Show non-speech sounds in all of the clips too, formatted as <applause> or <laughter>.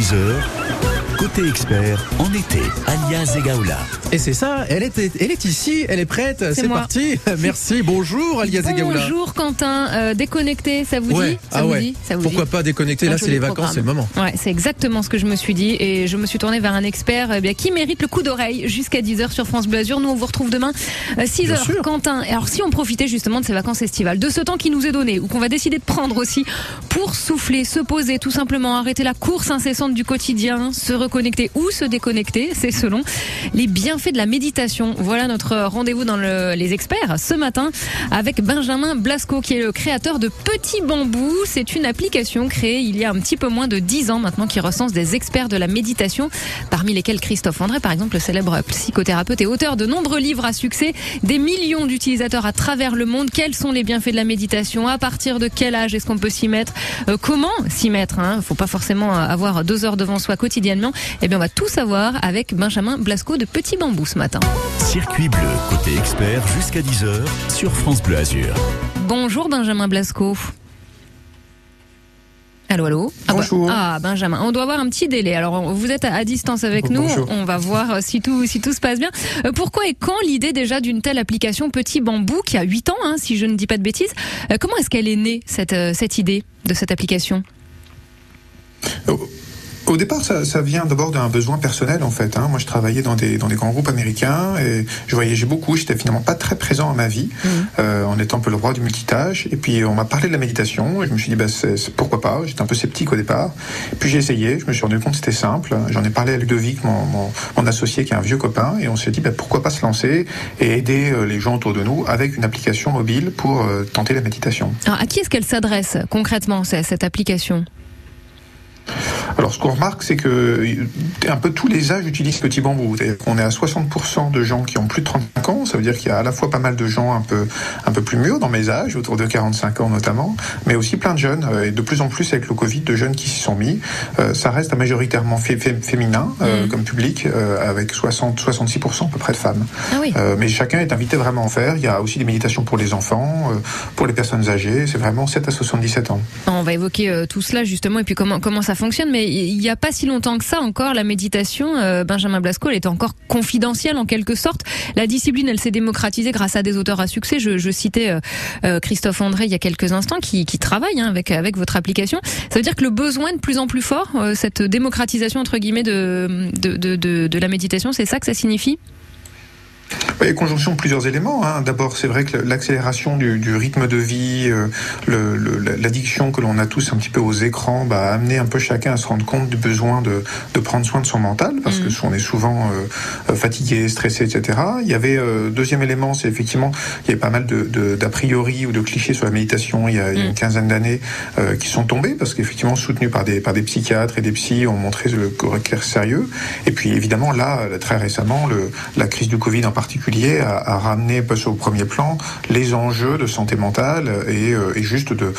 10h. Côté expert, en été, Alia Zegaoula. Et c'est ça, elle est, elle est ici, elle est prête, c'est parti. <laughs> Merci, bonjour Alia Zegaoula. Bonjour Quentin, Euh, déconnecté, ça vous Ouais, dit Ça ah vous ouais. dit Ça vous Pourquoi dit pas déconnecter Là, c'est les vacances, c'est le moment. Ouais, c'est exactement ce que je me suis dit et je me suis tournée vers un expert eh bien, qui mérite le coup d'oreille jusqu'à 10h sur France Bleu Azur. Nous, on vous retrouve demain euh, 6h. sûr. Quentin, et alors si on profitait justement de ces vacances estivales, de ce temps qui nous est donné ou qu'on va décider de prendre aussi pour souffler, se poser, tout simplement arrêter la course incessante du quotidien, se reconnecter ou se déconnecter, c'est selon les bienfaits de la méditation. Voilà notre rendez-vous dans le- les experts ce matin avec Benjamin Blasco qui est le créateur de Petit Bambou. C'est une application créée il y a un petit peu moins de 10 ans maintenant qui recense des experts de la méditation, parmi lesquels Christophe André par exemple, le célèbre psychothérapeute et auteur de nombreux livres à succès, des millions d'utilisateurs à travers le monde. Quels sont les bienfaits de la méditation? À partir de quel âge est-ce qu'on peut s'y mettre? Euh, Comment s'y mettre hein? Faut pas forcément avoir deux heures devant soi quotidiennement. Eh bien, on va tout savoir avec Benjamin Blasco de Petit Bambou ce matin. Circuit bleu, côté expert, jusqu'à 10h sur France Bleu Azur. Bonjour Benjamin Blasco. Allô, allô? Ah, bah- Bonjour. Ah, Benjamin, on doit avoir un petit délai. Alors, vous êtes à à distance avec nous. Bonjour. On va voir euh, si tout, si tout se passe bien. Euh, Pourquoi et quand l'idée déjà d'une telle application Petit Bambou, qui a 8 ans, hein, si je ne dis pas de bêtises, euh, comment est-ce qu'elle est née, cette, euh, cette idée de cette application? Au départ, ça, ça vient d'abord d'un besoin personnel en fait. hein. Moi, je travaillais dans des, dans des grands groupes américains et je voyageais beaucoup. J'étais finalement pas très présent à ma vie, euh, en étant un peu le roi du multitâche. Et puis, on m'a parlé de la méditation et je me suis dit, bah, pourquoi pas J'étais un peu sceptique au départ. Puis j'ai essayé. Je me suis rendu compte que c'était simple. J'en ai parlé à Ludovic, mon, mon, mon associé, qui est un vieux copain, et on s'est dit, bah, pourquoi pas se lancer et aider euh, les gens autour de nous avec une application mobile pour euh, tenter la méditation. Alors, à qui est-ce qu'elle s'adresse concrètement, cette application? Alors, ce qu'on remarque, c'est que euh, un peu tous les âges utilisent Petit Bambou. Qu'on est à 60% de gens qui ont plus de 35 ans. Ça veut dire qu'il y a à la fois pas mal de gens un peu, un peu plus mûrs dans mes âges, autour de 45 ans notamment, mais aussi plein de jeunes. euh, Et de plus en plus, avec le Covid, de jeunes qui s'y sont mis. Euh, ça reste majoritairement fé- fé- féminin euh, Mhm. comme public, euh, avec 60, 66% à peu près de femmes. Ah oui. Mais chacun est invité vraiment à en faire. Il y a aussi des méditations pour les enfants, pour les personnes âgées. C'est vraiment 7 à 77 ans. On va évoquer tout cela justement et puis comment comment ça fonctionne. Mais il n'y a pas si longtemps que ça encore la méditation, euh, Benjamin Blasco, elle était encore confidentielle en quelque sorte. La discipline, elle s'est démocratisée grâce à des auteurs à succès. Je, je citais euh, euh, Christophe André il y a quelques instants qui, qui travaille hein, avec avec votre application. Ça veut dire que le besoin de plus en plus fort, euh, cette démocratisation entre guillemets de, de, de, de la méditation, c'est ça que ça signifie? Oui, conjonction de plusieurs éléments. hein. D'abord, c'est vrai que l'accélération du, du rythme de vie, euh, l'addiction que l'on a tous un petit peu aux écrans, bah, a amené un peu chacun à se rendre compte du besoin de, de prendre soin de son mental, parce Mhm. que on est souvent euh, fatigué, stressé, etc. Il y avait euh, deuxième élément, c'est effectivement il y avait pas mal d'a priori ou de clichés sur la méditation il y a, une quinzaine d'années euh, qui sont tombés parce qu'effectivement soutenus par des par des psychiatres et des psys ont montré le caractère sérieux. Et puis évidemment là très récemment le, la crise du Covid en particulier ramené pas au premier plan les enjeux de santé mentale et, euh, juste de,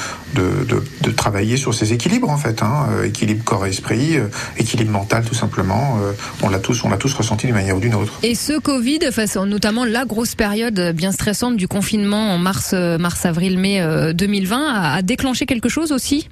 travailler sur ces équilibres en fait, hein, euh, équilibre corps et esprit, euh, équilibre mental tout simplement. on l'a tous tous ressenti d'une manière ou d'une autre. Et ce Covid, enfin, notamment la grosse période bien stressante du confinement en mars, mars, avril, mai euh, 2020, a, a déclenché quelque chose aussi?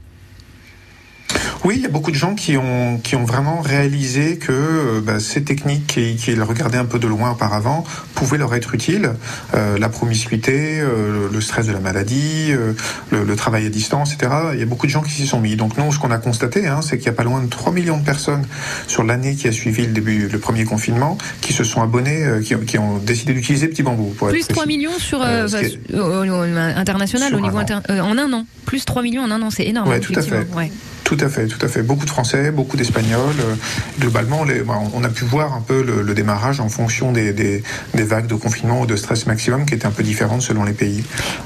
Oui, il y a beaucoup de gens qui ont, qui ont vraiment réalisé que euh, bah, ces techniques qui- qu'ils regardaient un peu de loin auparavant pouvaient leur être utiles. Euh, la promiscuité, euh, le stress de la maladie, euh, le, le travail à distance, etc. Il y a beaucoup de gens qui s'y sont mis. Donc nous, ce qu'on a constaté, hein, c'est qu'il y a pas loin de 3 millions de personnes sur l'année qui a suivi le début, le premier confinement, qui se sont abonnés, qui, ont- qui ont décidé d'utiliser Petit Bambou. Pour Plus être 3 précis. millions sur, qui au, au- au- international, Sur au niveau un an. inter- en un an. Plus 3 millions en un an, c'est énorme. Ouais, tout à fait. Ouais. Tout à fait, tout à fait. Beaucoup de Français, beaucoup d'Espagnols. Euh, globalement, bon, on a pu voir un peu le, démarrage en fonction des, vagues de confinement ou de stress maximum qui étaient un peu différentes selon les pays.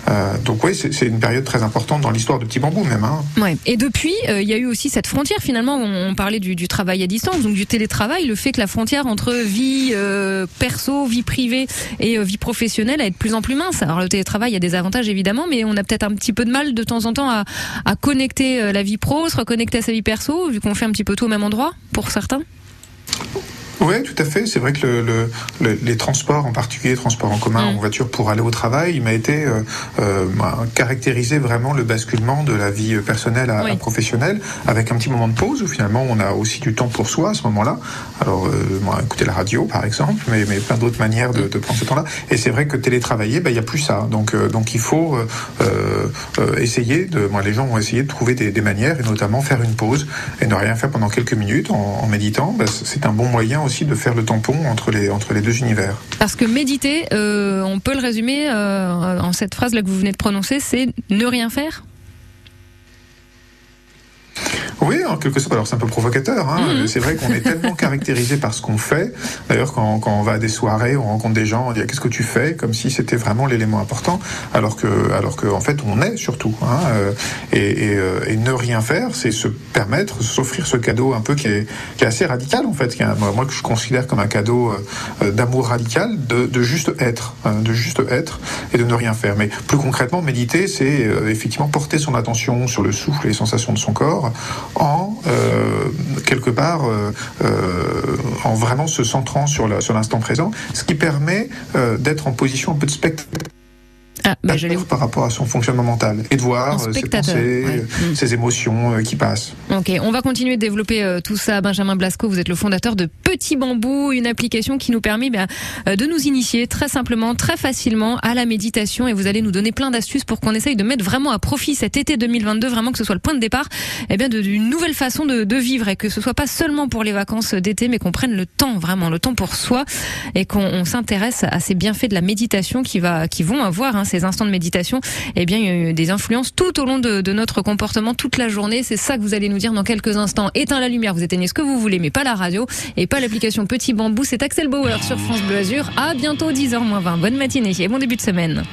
Euh, donc oui, c'est une période très importante dans l'histoire de Petit Bambou même. Hein. Ouais. Et depuis, euh, il y a eu aussi cette frontière finalement. On, on parlait du, travail à distance, donc du télétravail, le fait que la frontière entre vie perso, vie privée et vie professionnelle est de plus en plus mince. Alors le télétravail, il y a des avantages évidemment, mais on a peut-être un petit peu de mal de temps en temps à, connecter la vie pro, se reconnecter à sa vie perso, vu qu'on fait un petit peu tout au même endroit pour certains. Oui, tout à fait. C'est vrai que le, le, les transports, en particulier les transports en commun, mm. en voiture pour aller au travail, il m'a été euh, euh, caractérisé vraiment le basculement de la vie personnelle à, professionnelle, avec un petit moment de pause où finalement on a aussi du temps pour soi à ce moment-là. Alors, euh, écouter la radio par exemple, mais, mais plein d'autres manières de, de, prendre ce temps-là. Et c'est vrai que télétravailler, ben, il n'y a plus ça. Donc, euh, donc il faut euh, euh, essayer de. Moi, les gens vont essayer de trouver des, des, manières, et notamment faire une pause et ne rien faire pendant quelques minutes en, en méditant. Ben, c'est un bon moyen aussi de faire le tampon entre les, entre les deux univers. Parce que méditer, euh, on peut le résumer euh, en cette phrase là que vous venez de prononcer, c'est ne rien faire oui, en quelque sorte. Alors c'est un peu provocateur. Hein. Mhm. C'est vrai qu'on est tellement <laughs> caractérisé par ce qu'on fait. D'ailleurs, quand, quand, on va à des soirées, on rencontre des gens, on dit qu'est-ce que tu fais, comme si c'était vraiment l'élément important, alors que, alors que en fait, on est surtout. Hein. Euh, et, et, euh, et, ne rien faire, c'est se permettre, s'offrir ce cadeau un peu qui est, qui est assez radical en fait, qui est moi que je considère comme un cadeau euh, d'amour radical, de, de, juste être, hein, de juste être et de ne rien faire. Mais plus concrètement, méditer, c'est effectivement porter son attention sur le souffle et les sensations de son corps en euh, quelque part euh, euh, en vraiment se centrant sur l'instant présent, ce qui permet d'être en position un peu de ah, bah, par rapport à son fonctionnement mental et de voir euh, ses pensées, mm. ses émotions euh, qui passent. Ok, on va continuer de développer euh, tout ça. Benjamin Blasco, vous êtes le fondateur de Petit Bambou, une application qui nous permet bah, de nous initier très simplement, très facilement à la méditation et vous allez nous donner plein d'astuces pour qu'on essaye de mettre vraiment à profit cet été 2022, vraiment que ce soit le point de départ eh bien d'une nouvelle façon de, de, vivre et que ce soit pas seulement pour les vacances d'été mais qu'on prenne le temps vraiment, le temps pour soi et qu'on s'intéresse à ces bienfaits de la méditation qui va qui vont avoir hein, ces instants de méditation, eh bien, il y a eu des influences tout au long de, notre comportement toute la journée. C'est ça que vous allez nous dire dans quelques instants. Éteins la lumière, vous éteignez ce que vous voulez, mais pas la radio et pas l'application Petit Bambou. C'est Axel Bauer sur France Bleu Azur. À bientôt 10h20. Bonne matinée et bon début de semaine.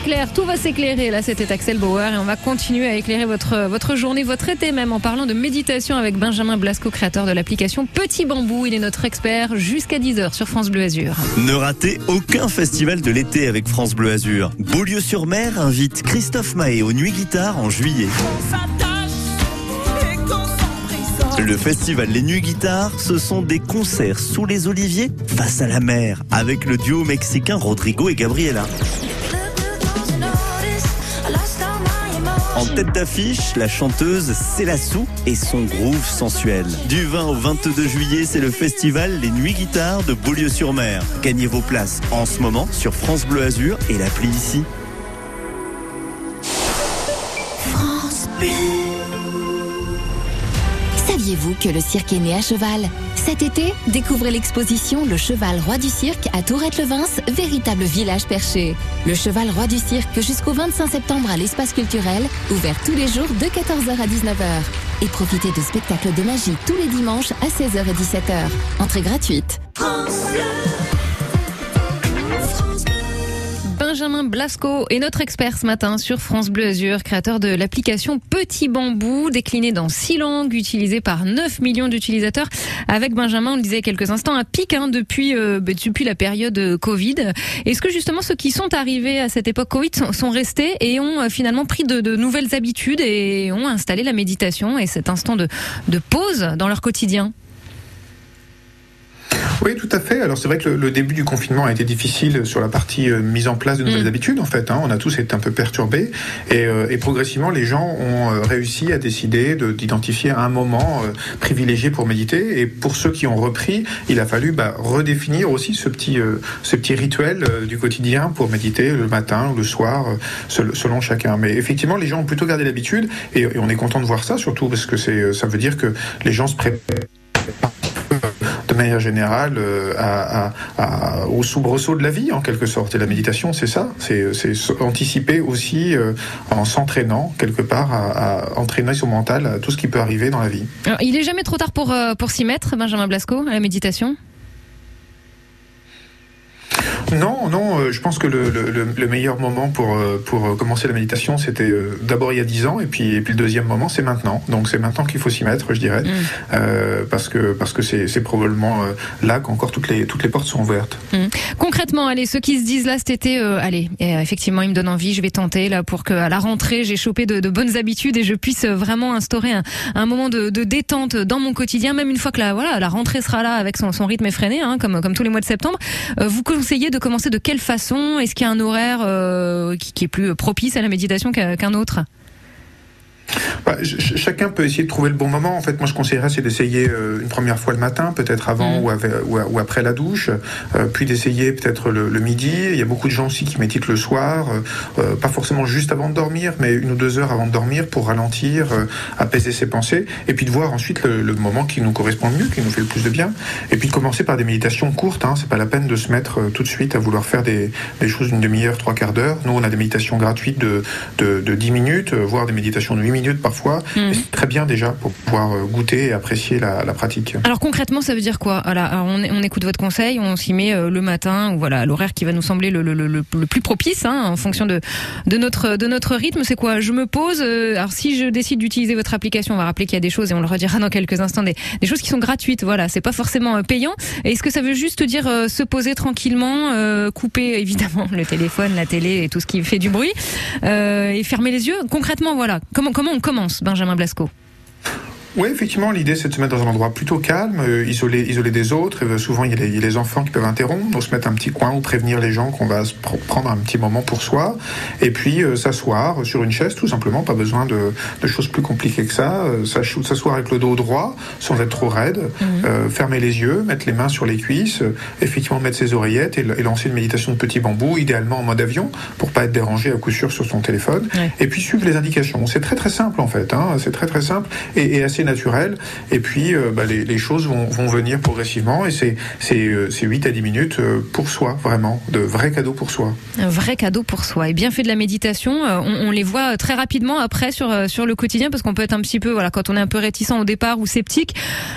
S'éclaire, tout va s'éclairer. Là, c'était Axel Bauer et on va continuer à éclairer votre, votre journée, votre été même en parlant de méditation avec Benjamin Blasco, créateur de l'application Petit Bambou. Il est notre expert jusqu'à 10h sur France Bleu Azur. Ne ratez aucun festival de l'été avec France Bleu Azur. Beaulieu-sur-Mer invite Christophe Mahé aux Nuits Guitare en juillet. Le festival Les Nuits Guitare, ce sont des concerts sous les oliviers face à la mer avec le duo mexicain Rodrigo et Gabriela. En tête d'affiche, la chanteuse Célassou et son groove sensuel. Du 20 au 22 juillet, c'est le festival Les Nuits Guitare de Beaulieu-sur-Mer. Gagnez vos places en ce moment sur France Bleu Azur et l'appli ici. Saviez-vous que le cirque est né à cheval? Cet été, découvrez l'exposition Le Cheval Roi du Cirque à Tourette-le-Vince, véritable village perché. Le Cheval Roi du Cirque jusqu'au 25 septembre à l'espace culturel, ouvert tous les jours de 14h à 19h. Et profitez de spectacles de magie tous les dimanches à 16h et 17h. Entrée gratuite. Benjamin Blasco est notre expert ce matin sur France Bleu Azur, créateur de l'application Petit Bambou, déclinée dans six langues, utilisée par 9 millions d'utilisateurs. Avec Benjamin, on le disait quelques instants, un pic hein, depuis, euh, bah, depuis la période euh, Covid. Est-ce que justement ceux qui sont arrivés à cette époque Covid sont, restés et ont euh, finalement pris de, nouvelles habitudes et ont installé la méditation et cet instant de pause dans leur quotidien? Oui, tout à fait. Alors c'est vrai que le, le, début du confinement a été difficile sur la partie euh, mise en place de nouvelles Mm. habitudes. En fait, hein. on a tous été un peu perturbés et, euh, et progressivement les gens ont euh, réussi à décider de- d'identifier un moment privilégié pour méditer. Et pour ceux qui ont repris, il a fallu bah, redéfinir aussi ce petit, ce petit rituel du quotidien pour méditer le matin ou le soir, sel- selon chacun. Mais effectivement, les gens ont plutôt gardé l'habitude et, et on est content de voir ça, surtout parce que ça veut dire que les gens se préparent manière générale euh, à, à- à- au soubresaut de la vie en quelque sorte. Et la méditation, c'est ça, c'est anticiper aussi euh, en s'entraînant quelque part à, entraîner son mental à tout ce qui peut arriver dans la vie. Il est jamais trop tard pour, euh, pour s'y mettre, Benjamin Blasco, à la méditation? Non, non, euh, je pense que le, le- le- le meilleur moment pour, euh, pour euh, commencer la méditation, c'était euh, d'abord il y a 10 ans, et puis, et puis le deuxième moment, c'est maintenant. Donc c'est maintenant qu'il faut s'y mettre, je dirais, Mm. euh, parce que parce que c'est c'est probablement euh, là qu'encore toutes les, toutes les portes sont ouvertes. Concrètement, allez, ceux qui se disent là cet été, euh, allez, effectivement, il me donne envie, je vais tenter là pour que à la rentrée, j'ai chopé de, de bonnes habitudes et je puisse vraiment instaurer un, un moment de, de détente dans mon quotidien, même une fois que la voilà, la rentrée sera là avec son, son rythme effréné, hein, comme comme tous les mois de septembre. Euh, vous conseillez de commencer de quelle façon? Est-ce qu'il y a un horaire euh, qui, qui est plus propice à la méditation qu'un autre? Bah, ch- ch- chacun peut essayer de trouver le bon moment. En fait, moi, je conseillerais, c'est d'essayer euh, une première fois le matin, peut-être avant Mhm. ou, après la douche, euh, puis d'essayer peut-être le, le midi. Il y a beaucoup de gens aussi qui méditent le soir, euh, pas forcément juste avant de dormir, mais une ou deux heures avant de dormir pour ralentir, apaiser ses pensées, et puis de voir ensuite le, le moment qui nous correspond le mieux, qui nous fait le plus de bien, et puis de commencer par des méditations courtes. Hein, c'est pas la peine de se mettre tout de suite à vouloir faire des, des choses d'une demi-heure, trois quarts d'heure. Nous, on a des méditations gratuites de, de, de 10 minutes, voire des méditations de 8 minutes parfois. Mhm. C'est très bien déjà pour pouvoir euh, goûter et apprécier la, la pratique. Alors concrètement, ça veut dire quoi? Voilà, alors on, on écoute votre conseil, on s'y met euh, le matin ou voilà l'horaire qui va nous sembler le, le, le, le- plus propice hein, en fonction de de notre de notre rythme. C'est quoi? Je me pose. euh, alors si je décide d'utiliser votre application, on va rappeler qu'il y a des choses et on le redira dans quelques instants des, des choses qui sont gratuites. Voilà, c'est pas forcément euh, payant. Est-ce que ça veut juste dire euh, se poser tranquillement, euh, couper <laughs> évidemment le téléphone, la télé et tout ce qui fait du bruit euh, et fermer les yeux? Concrètement, voilà. Comment comment on commence, Benjamin Blasco Oui, effectivement, l'idée c'est de se mettre dans un endroit plutôt calme, euh, isolé, isolé des autres. Euh, souvent, il y, a les, il y a les enfants qui peuvent interrompre, donc se mettre un petit coin ou prévenir les gens qu'on va se pr- prendre un petit moment pour soi. Et puis euh, s'asseoir sur une chaise, tout simplement, pas besoin de, de choses plus compliquées que ça. Euh, S'asseoir avec le dos droit, sans être trop raide, euh, fermer les yeux, mettre les mains sur les cuisses, effectivement mettre ses oreillettes et, et lancer une méditation de petit bambou, idéalement en mode avion, pour pas être dérangé à coup sûr sur son téléphone. Ouais. Et puis suivre les indications. C'est très très simple en fait, hein. c'est très très simple et, et assez naturel. Et puis euh, bah, les, choses vont, venir progressivement et c'est c'est euh, c'est 8 à 10 minutes euh, pour soi, vraiment, de vrais cadeaux pour soi. Un vrai cadeau pour soi. Et bien fait de la méditation, on, les voit très rapidement après sur sur le quotidien parce qu'on peut être un petit peu voilà quand on est un peu réticent au départ ou sceptique,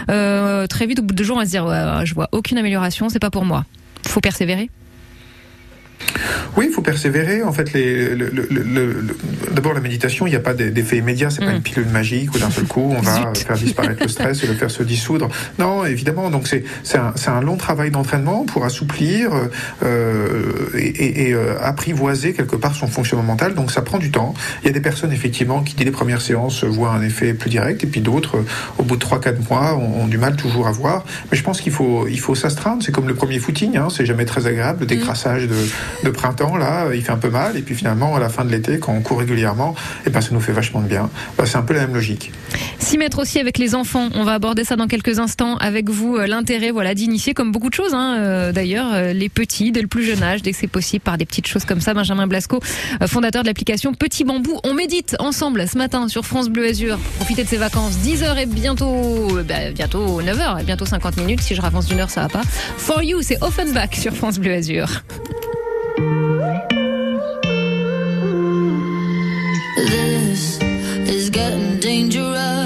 très vite au bout de deux jours on va se dire je vois aucune amélioration, c'est pas pour moi. Faut persévérer. Oui, il faut persévérer. En fait, les, le, le, le, d'abord la méditation, il n'y a pas d'effet immédiat. C'est pas mm. une pilule magique où d'un seul coup on va faire disparaître le stress et le faire se dissoudre. Non, évidemment. Donc c'est un, un, long travail d'entraînement pour assouplir euh, et, et euh, apprivoiser quelque part son fonctionnement mental. Donc ça prend du temps. Il y a des personnes effectivement qui dès les premières séances voient un effet plus direct et puis d'autres au bout de 3-4 mois ont, du mal toujours à voir. Mais je pense qu'il faut il faut s'astreindre. C'est comme le premier footing. Hein, c'est jamais très agréable. Le mm. décrassage de, de printemps là, il fait un peu mal et puis finalement à la fin de l'été quand on court régulièrement, et eh ben ça nous fait vachement de bien. Ben, c'est un peu la même logique. S'y mettre aussi avec les enfants. On va aborder ça dans quelques instants avec vous. Euh, l'intérêt, voilà, d'initier comme beaucoup de choses. Hein, euh, d'ailleurs, euh, les petits dès le plus jeune âge, dès que c'est possible, par des petites choses comme ça. Benjamin Blasco, fondateur de l'application Petit Bambou. On médite ensemble ce matin sur France Bleu Azur. Profitez de ces vacances. 10h et bientôt, bah, bientôt 9h et bientôt 50 minutes. Si je ravance d'une heure, ça va pas. For You, c'est Offenbach sur France Bleu Azur. This is getting dangerous.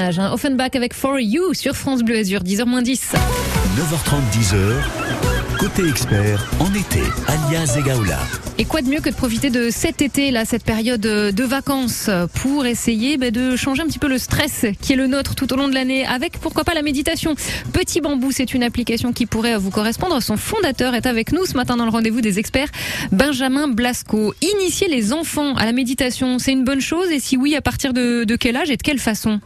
Déménage. Hein. Offenbach avec For You sur France Bleu Azur, 10h 10. 9h30, 10h. Côté expert, en été, alias Egaola. Et quoi de mieux que de profiter de cet été, là, cette période de vacances, pour essayer bah, de changer un petit peu le stress qui est le nôtre tout au long de l'année, avec pourquoi pas la méditation. Petit Bambou, c'est une application qui pourrait vous correspondre. Son fondateur est avec nous ce matin dans le rendez-vous des experts, Benjamin Blasco. Initier les enfants à la méditation, c'est une bonne chose? Et si oui, à partir de quel âge et de quelle façon?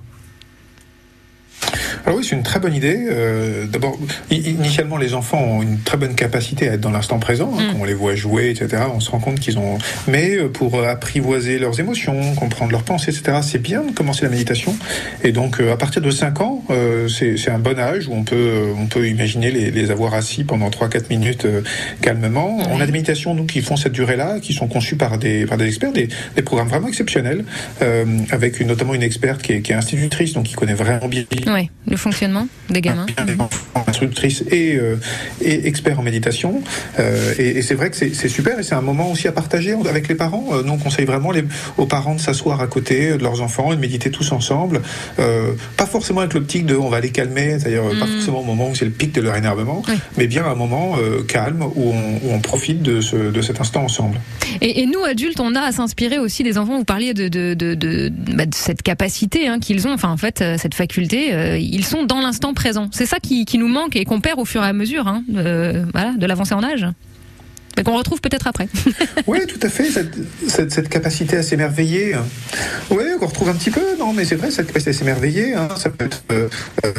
Alors oui, c'est une très bonne idée. Euh, D'abord, initialement, les enfants ont une très bonne capacité à être dans l'instant présent. Hein, mm. Quand on les voit jouer, etc., on se rend compte qu'ils ont. Mais euh, pour apprivoiser leurs émotions, comprendre leurs pensées, etc., c'est bien de commencer la méditation. Et donc, euh, à partir de 5 ans, euh, c'est un bon âge où on peut, on peut imaginer les, les avoir assis pendant 3-4 minutes calmement. On a des méditations donc, qui font cette durée-là, qui sont conçues par des, par des experts, des, des programmes vraiment exceptionnels, avec une, notamment une experte qui est, qui est institutrice, donc qui connaît vraiment bien oui, le fonctionnement des gamins. Instructrice et, euh, et expert en méditation. Euh, et, et c'est vrai que c'est super et c'est un moment aussi à partager avec les parents. Euh, nous, on conseille vraiment les, aux parents de s'asseoir à côté de leurs enfants et de méditer tous ensemble. Euh, pas forcément avec l'optique de on va les calmer, c'est-à-dire pas mm. forcément au moment où c'est le pic de leur énervement, mais bien un moment calme où on, où on, profite de, ce, de cet instant ensemble. Et, et, nous, adultes, on a à s'inspirer aussi des enfants. Vous parliez de, de, de, de, bah, cette capacité hein, qu'ils ont, enfin en fait, cette faculté. Ils sont dans l'instant présent. C'est ça qui, nous manque et qu'on perd au fur et à mesure hein, de, l'avancée en âge. Mais qu'on retrouve peut-être après. <laughs> oui, tout à fait, cette, capacité à s'émerveiller. Oui, qu'on retrouve un petit peu, non, mais c'est vrai, cette capacité à s'émerveiller, hein, ça peut être... Euh, euh,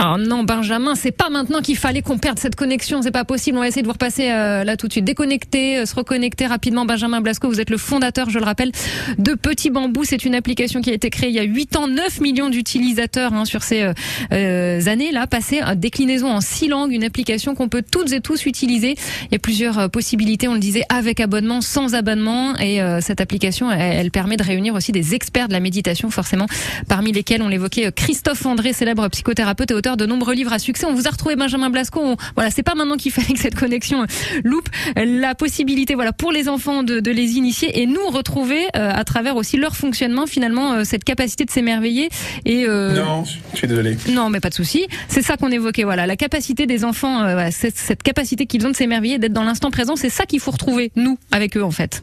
Oh non, Benjamin, c'est pas maintenant qu'il fallait qu'on perde cette connexion. C'est pas possible. On va essayer de vous repasser euh, là tout de suite. Déconnecter, euh, se reconnecter rapidement. Benjamin Blasco, vous êtes le fondateur, je le rappelle, de Petit Bambou. C'est une application qui a été créée il y a 8 ans, 9 millions d'utilisateurs hein, sur ces euh, années là passées. Déclinaison en 6 langues, une application qu'on peut toutes et tous utiliser. Il y a plusieurs possibilités, on le disait, avec abonnement, sans abonnement. Et cette application, elle, elle, permet de réunir aussi des experts de la méditation, forcément, parmi lesquels on l'évoquait Christophe André, célèbre psychothérapeute et auteur de nombreux livres à succès. On vous a retrouvé Benjamin Blasco. On, voilà, c'est pas maintenant qu'il <laughs> fallait que cette connexion loupe la possibilité, voilà, pour les enfants de, de les initier et nous retrouver euh, à travers aussi leur fonctionnement finalement euh, cette capacité de s'émerveiller et euh... non, je suis désolé. Non, mais pas de souci. C'est ça qu'on évoquait. Voilà, la capacité des enfants, euh, voilà, cette, cette capacité qu'ils ont de s'émerveiller, d'être dans l'instant présent, c'est ça qu'il faut retrouver nous avec eux en fait.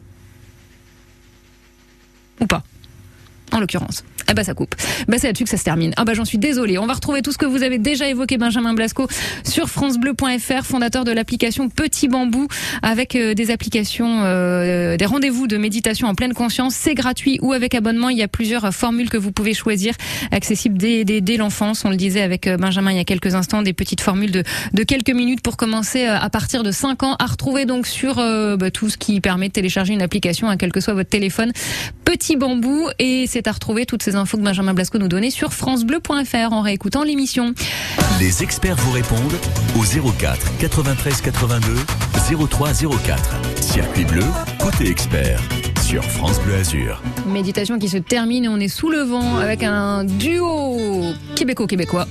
Ou pas, en l'occurrence. Eh ben ça coupe. Ben c'est là-dessus que ça se termine. Ah ben j'en suis désolée. On va retrouver tout ce que vous avez déjà évoqué, Benjamin Blasco, sur francebleu.fr, fondateur de l'application Petit Bambou, avec euh, des applications, euh, des rendez-vous de méditation en pleine conscience. C'est gratuit ou avec abonnement. Il y a plusieurs formules que vous pouvez choisir, accessibles dès, dès, dès l'enfance. On le disait avec Benjamin il y a quelques instants, des petites formules de, de quelques minutes pour commencer à partir de 5 ans, à retrouver donc sur euh, bah, tout ce qui permet de télécharger une application, à quel que soit votre téléphone. Petit Bambou et c'est à retrouver toutes ces infos que Benjamin Blasco nous donnait sur francebleu.fr en réécoutant l'émission. Les experts vous répondent au 04 93 82 03 04. Circuit bleu, côté expert sur France Bleu Azur. Méditation qui se termine et on est sous le vent avec un duo québéco-québécois.